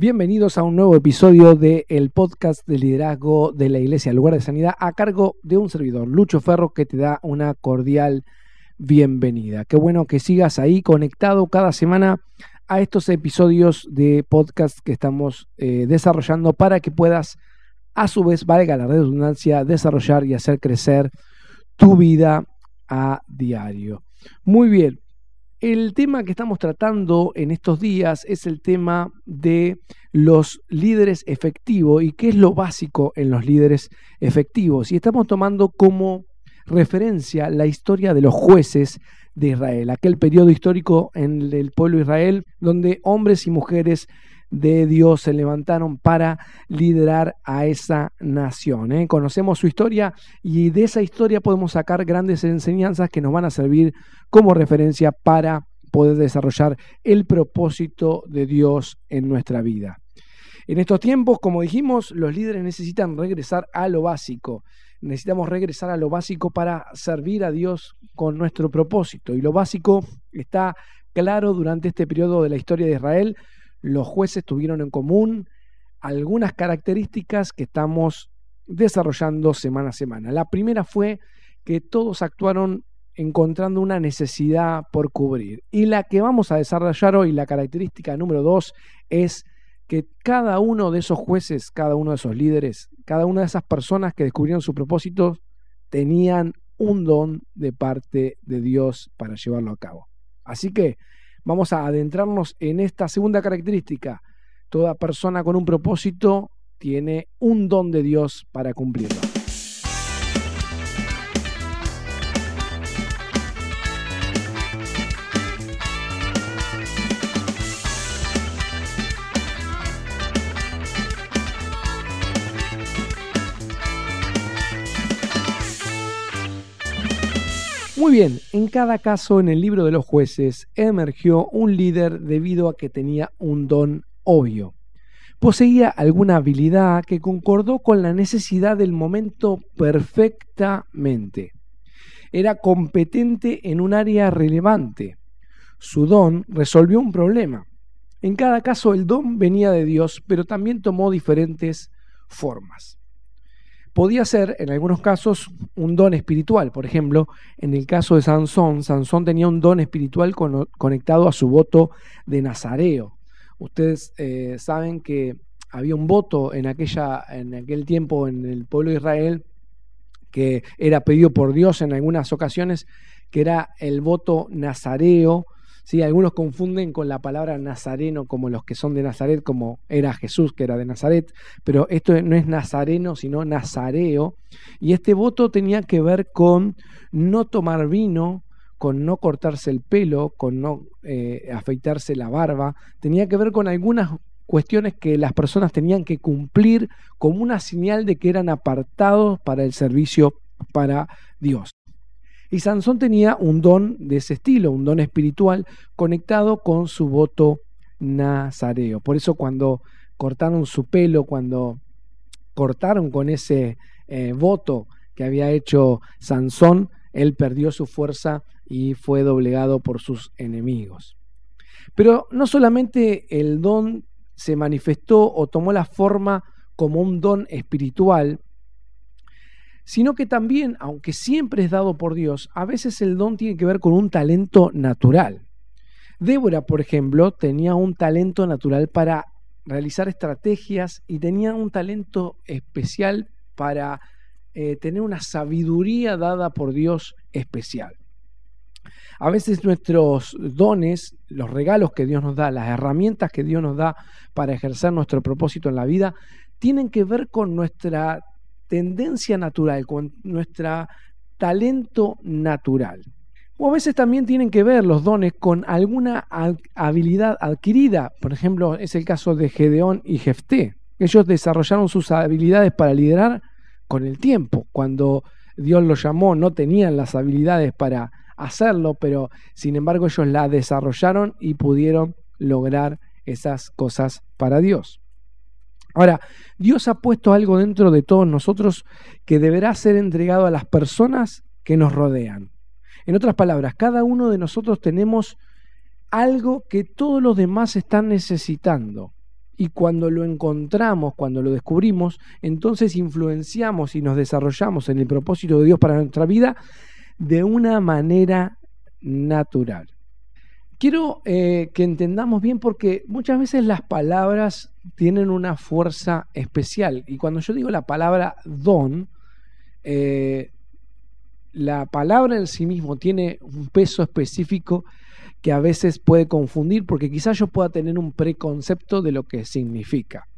Bienvenidos a un nuevo episodio del el podcast de liderazgo de la Iglesia Lugar de Sanidad a cargo de un servidor, Lucho Ferro, que te da una cordial bienvenida. Qué bueno que sigas ahí conectado cada semana a estos episodios de podcast que estamos eh, desarrollando para que puedas, a su vez, valga la redundancia, desarrollar y hacer crecer tu vida a diario. Muy bien, el tema que estamos tratando en estos días es el tema de los líderes efectivos y qué es lo básico en los líderes efectivos. Y estamos tomando como referencia la historia de los jueces de Israel, aquel periodo histórico en el pueblo de Israel donde hombres y mujeres de Dios se levantaron para liderar a esa nación. ¿eh? Conocemos su historia y de esa historia podemos sacar grandes enseñanzas que nos van a servir como referencia para poder desarrollar el propósito de Dios en nuestra vida. En estos tiempos, como dijimos, los líderes necesitan regresar a lo básico. Necesitamos regresar a lo básico para servir a Dios con nuestro propósito. Y lo básico está claro durante este periodo de la historia de Israel los jueces tuvieron en común algunas características que estamos desarrollando semana a semana. La primera fue que todos actuaron encontrando una necesidad por cubrir. Y la que vamos a desarrollar hoy, la característica número dos, es que cada uno de esos jueces, cada uno de esos líderes, cada una de esas personas que descubrieron su propósito, tenían un don de parte de Dios para llevarlo a cabo. Así que Vamos a adentrarnos en esta segunda característica. Toda persona con un propósito tiene un don de Dios para cumplirlo. Muy bien, en cada caso en el libro de los jueces emergió un líder debido a que tenía un don obvio. Poseía alguna habilidad que concordó con la necesidad del momento perfectamente. Era competente en un área relevante. Su don resolvió un problema. En cada caso el don venía de Dios, pero también tomó diferentes formas podía ser en algunos casos un don espiritual. Por ejemplo, en el caso de Sansón, Sansón tenía un don espiritual conectado a su voto de Nazareo. Ustedes eh, saben que había un voto en, aquella, en aquel tiempo en el pueblo de Israel que era pedido por Dios en algunas ocasiones, que era el voto nazareo, Sí, algunos confunden con la palabra nazareno como los que son de Nazaret, como era Jesús que era de Nazaret, pero esto no es nazareno, sino nazareo. Y este voto tenía que ver con no tomar vino, con no cortarse el pelo, con no eh, afeitarse la barba, tenía que ver con algunas cuestiones que las personas tenían que cumplir como una señal de que eran apartados para el servicio para Dios. Y Sansón tenía un don de ese estilo, un don espiritual conectado con su voto nazareo. Por eso cuando cortaron su pelo, cuando cortaron con ese eh, voto que había hecho Sansón, él perdió su fuerza y fue doblegado por sus enemigos. Pero no solamente el don se manifestó o tomó la forma como un don espiritual, sino que también, aunque siempre es dado por Dios, a veces el don tiene que ver con un talento natural. Débora, por ejemplo, tenía un talento natural para realizar estrategias y tenía un talento especial para eh, tener una sabiduría dada por Dios especial. A veces nuestros dones, los regalos que Dios nos da, las herramientas que Dios nos da para ejercer nuestro propósito en la vida, tienen que ver con nuestra tendencia natural, con nuestro talento natural. O a veces también tienen que ver los dones con alguna habilidad adquirida. Por ejemplo, es el caso de Gedeón y Jefté. Ellos desarrollaron sus habilidades para liderar con el tiempo. Cuando Dios los llamó, no tenían las habilidades para hacerlo, pero sin embargo ellos la desarrollaron y pudieron lograr esas cosas para Dios. Ahora, Dios ha puesto algo dentro de todos nosotros que deberá ser entregado a las personas que nos rodean. En otras palabras, cada uno de nosotros tenemos algo que todos los demás están necesitando Y cuando lo encontramos, cuando lo descubrimos, entonces influenciamos y nos desarrollamos en el propósito de Dios para nuestra vida de una manera natural. Quiero eh, que entendamos bien porque muchas veces las palabras tienen una fuerza especial. Y cuando yo digo la palabra don, eh, la palabra en sí mismo tiene un peso específico que a veces puede confundir porque quizás yo pueda tener un preconcepto de lo que significa.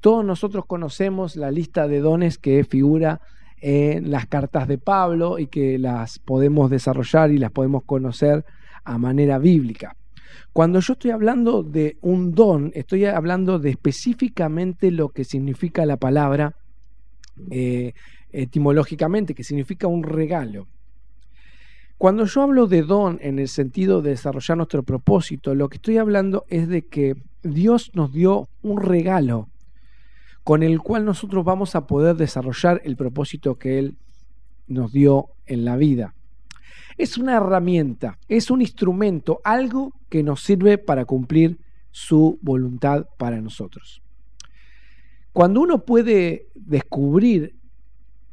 Todos nosotros conocemos la lista de dones que figura en las cartas de Pablo y que las podemos desarrollar y las podemos conocer a manera bíblica. Cuando yo estoy hablando de un don, estoy hablando de específicamente lo que significa la palabra eh, etimológicamente, que significa un regalo. Cuando yo hablo de don en el sentido de desarrollar nuestro propósito, lo que estoy hablando es de que Dios nos dio un regalo con el cual nosotros vamos a poder desarrollar el propósito que Él nos dio en la vida. Es una herramienta, es un instrumento, algo que nos sirve para cumplir su voluntad para nosotros. Cuando uno puede descubrir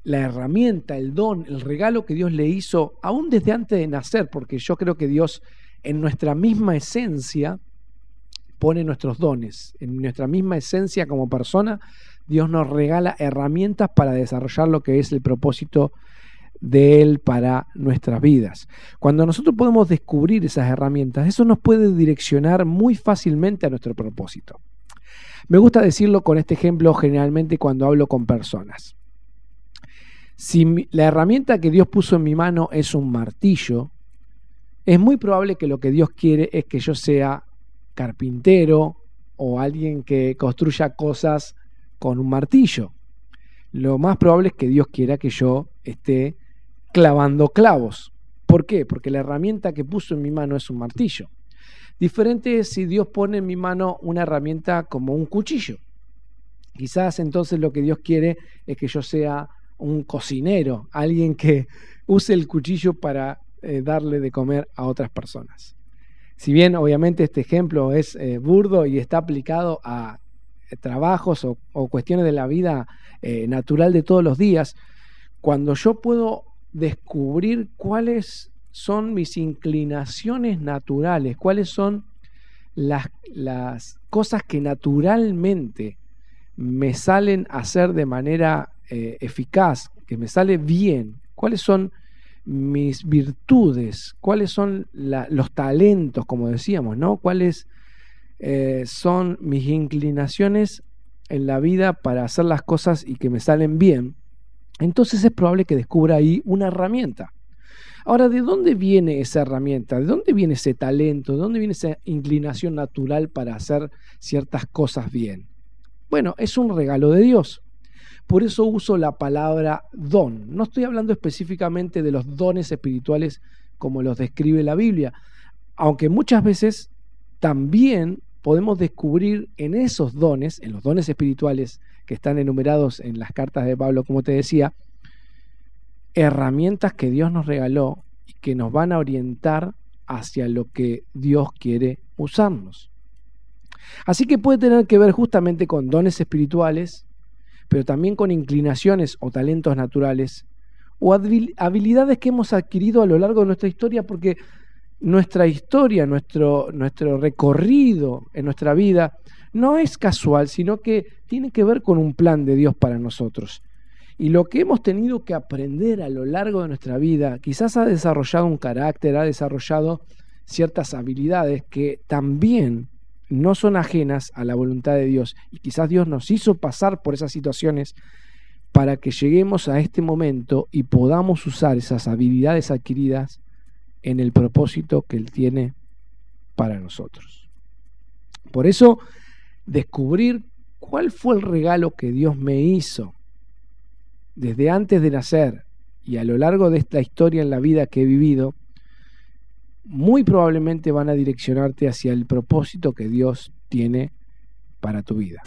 la herramienta, el don, el regalo que Dios le hizo, aún desde antes de nacer, porque yo creo que Dios en nuestra misma esencia pone nuestros dones, en nuestra misma esencia como persona, Dios nos regala herramientas para desarrollar lo que es el propósito de Él para nuestras vidas. Cuando nosotros podemos descubrir esas herramientas, eso nos puede direccionar muy fácilmente a nuestro propósito. Me gusta decirlo con este ejemplo generalmente cuando hablo con personas. Si la herramienta que Dios puso en mi mano es un martillo, es muy probable que lo que Dios quiere es que yo sea carpintero o alguien que construya cosas con un martillo. Lo más probable es que Dios quiera que yo esté clavando clavos. ¿Por qué? Porque la herramienta que puso en mi mano es un martillo. Diferente es si Dios pone en mi mano una herramienta como un cuchillo. Quizás entonces lo que Dios quiere es que yo sea un cocinero, alguien que use el cuchillo para eh, darle de comer a otras personas. Si bien obviamente este ejemplo es eh, burdo y está aplicado a eh, trabajos o, cuestiones de la vida natural de todos los días, cuando yo puedo descubrir cuáles son mis inclinaciones naturales, cuáles son las, las cosas que naturalmente me salen a hacer de manera eh, eficaz, que me sale bien, cuáles son mis virtudes, cuáles son los talentos, como decíamos, ¿no? Cuáles eh, son mis inclinaciones en la vida para hacer las cosas y que me salen bien entonces es probable que descubra ahí una herramienta. Ahora, ¿de dónde viene esa herramienta? ¿De dónde viene ese talento? ¿De dónde viene esa inclinación natural para hacer ciertas cosas bien? Bueno, es un regalo de Dios. Por eso uso la palabra don. No estoy hablando específicamente de los dones espirituales como los describe la Biblia, aunque muchas veces también podemos descubrir en esos dones, en los dones espirituales que están enumerados en las cartas de Pablo, como te decía, herramientas que Dios nos regaló y que nos van a orientar hacia lo que Dios quiere usarnos. Así que puede tener que ver justamente con dones espirituales, pero también con inclinaciones o talentos naturales o habilidades que hemos adquirido a lo largo de nuestra historia, porque nuestra historia, nuestro, nuestro recorrido en nuestra vida no es casual, sino que tiene que ver con un plan de Dios para nosotros. Y lo que hemos tenido que aprender a lo largo de nuestra vida, quizás ha desarrollado un carácter, ha desarrollado ciertas habilidades que también no son ajenas a la voluntad de Dios. Y quizás Dios nos hizo pasar por esas situaciones para que lleguemos a este momento y podamos usar esas habilidades adquiridas en el propósito que Él tiene para nosotros. Por eso, descubrir cuál fue el regalo que Dios me hizo desde antes de nacer y a lo largo de esta historia en la vida que he vivido, muy probablemente van a direccionarte hacia el propósito que Dios tiene para tu vida.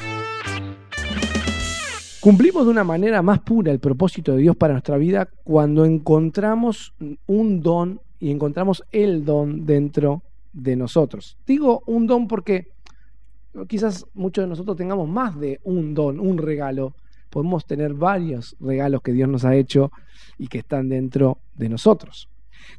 Cumplimos de una manera más pura el propósito de Dios para nuestra vida cuando encontramos un don y encontramos el don dentro de nosotros. Digo un don porque quizás muchos de nosotros tengamos más de un don, un regalo. Podemos tener varios regalos que Dios nos ha hecho y que están dentro de nosotros.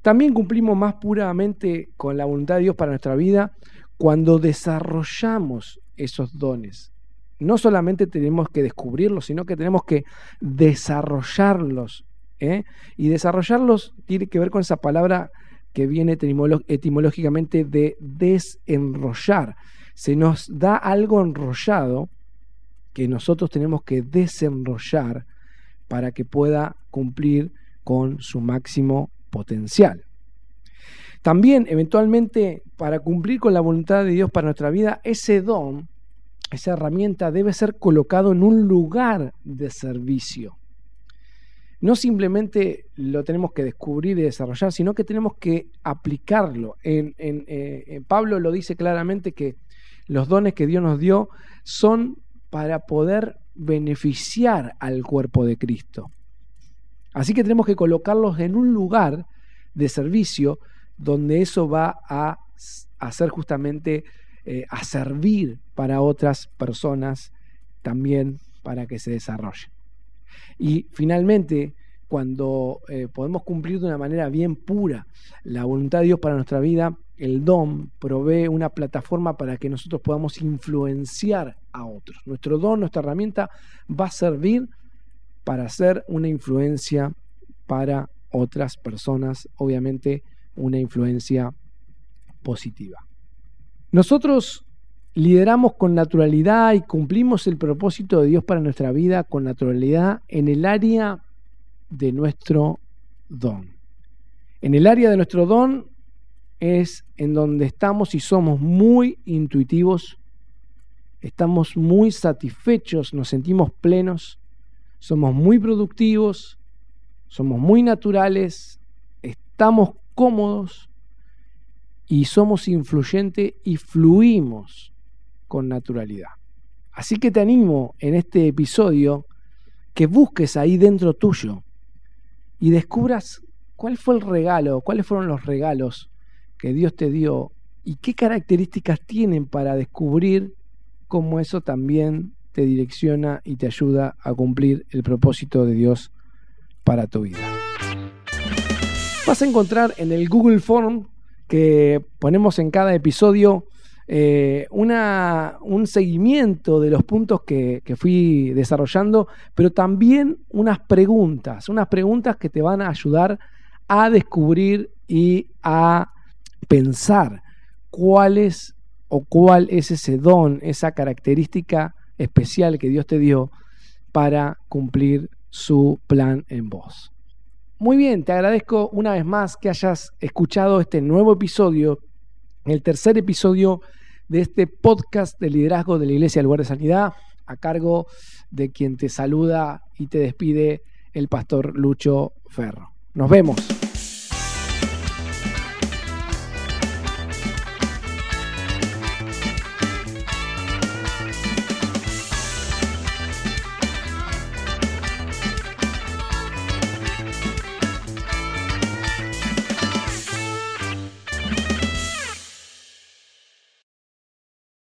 También cumplimos más puramente con la voluntad de Dios para nuestra vida cuando desarrollamos esos dones. No solamente tenemos que descubrirlos, sino que tenemos que desarrollarlos. ¿eh? Y desarrollarlos tiene que ver con esa palabra que viene etimológicamente de desenrollar. Se nos da algo enrollado que nosotros tenemos que desenrollar para que pueda cumplir con su máximo potencial. También, eventualmente, para cumplir con la voluntad de Dios para nuestra vida, ese don, esa herramienta debe ser colocado en un lugar de servicio. No simplemente lo tenemos que descubrir y desarrollar, sino que tenemos que aplicarlo. En, eh, Pablo lo dice claramente que los dones que Dios nos dio son para poder beneficiar al cuerpo de Cristo. Así que tenemos que colocarlos en un lugar de servicio donde eso va a hacer justamente eh, a servir para otras personas también para que se desarrollen. Y finalmente, cuando eh, podemos cumplir de una manera bien pura la voluntad de Dios para nuestra vida, el don provee una plataforma para que nosotros podamos influenciar a otros. Nuestro don, nuestra herramienta va a servir para ser una influencia para otras personas, obviamente una influencia positiva. Nosotros lideramos con naturalidad y cumplimos el propósito de Dios para nuestra vida con naturalidad en el área de nuestro don. En el área de nuestro don es en donde estamos y somos muy intuitivos, estamos muy satisfechos, nos sentimos plenos somos muy productivos, somos muy naturales, estamos cómodos y somos influyentes y fluimos con naturalidad. Así que te animo en este episodio que busques ahí dentro tuyo y descubras cuál fue el regalo, cuáles fueron los regalos que Dios te dio y qué características tienen para descubrir cómo eso también te direcciona y te ayuda a cumplir el propósito de Dios para tu vida. Vas a encontrar en el Google Form que ponemos en cada episodio eh, una, un seguimiento de los puntos que, que, fui desarrollando, pero también unas preguntas, unas preguntas que te van a ayudar a descubrir y a pensar cuál es o cuál es ese don, esa característica especial que Dios te dio para cumplir su plan en vos. Muy bien, te agradezco una vez más que hayas escuchado este nuevo episodio, el tercer episodio de este podcast de liderazgo de la Iglesia del Lugar de Sanidad, a cargo de quien te saluda y te despide el pastor Lucho Ferro. Nos vemos.